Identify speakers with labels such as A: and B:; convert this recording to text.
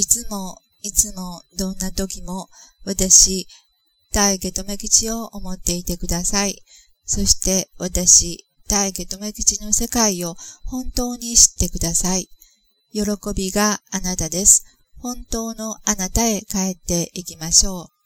A: いつも、いつも、どんな時も、私、大家留吉を思っていてください。そして私、大家留吉の世界を本当に知ってください。喜びがあなたです。本当のあなたへ帰っていきましょう。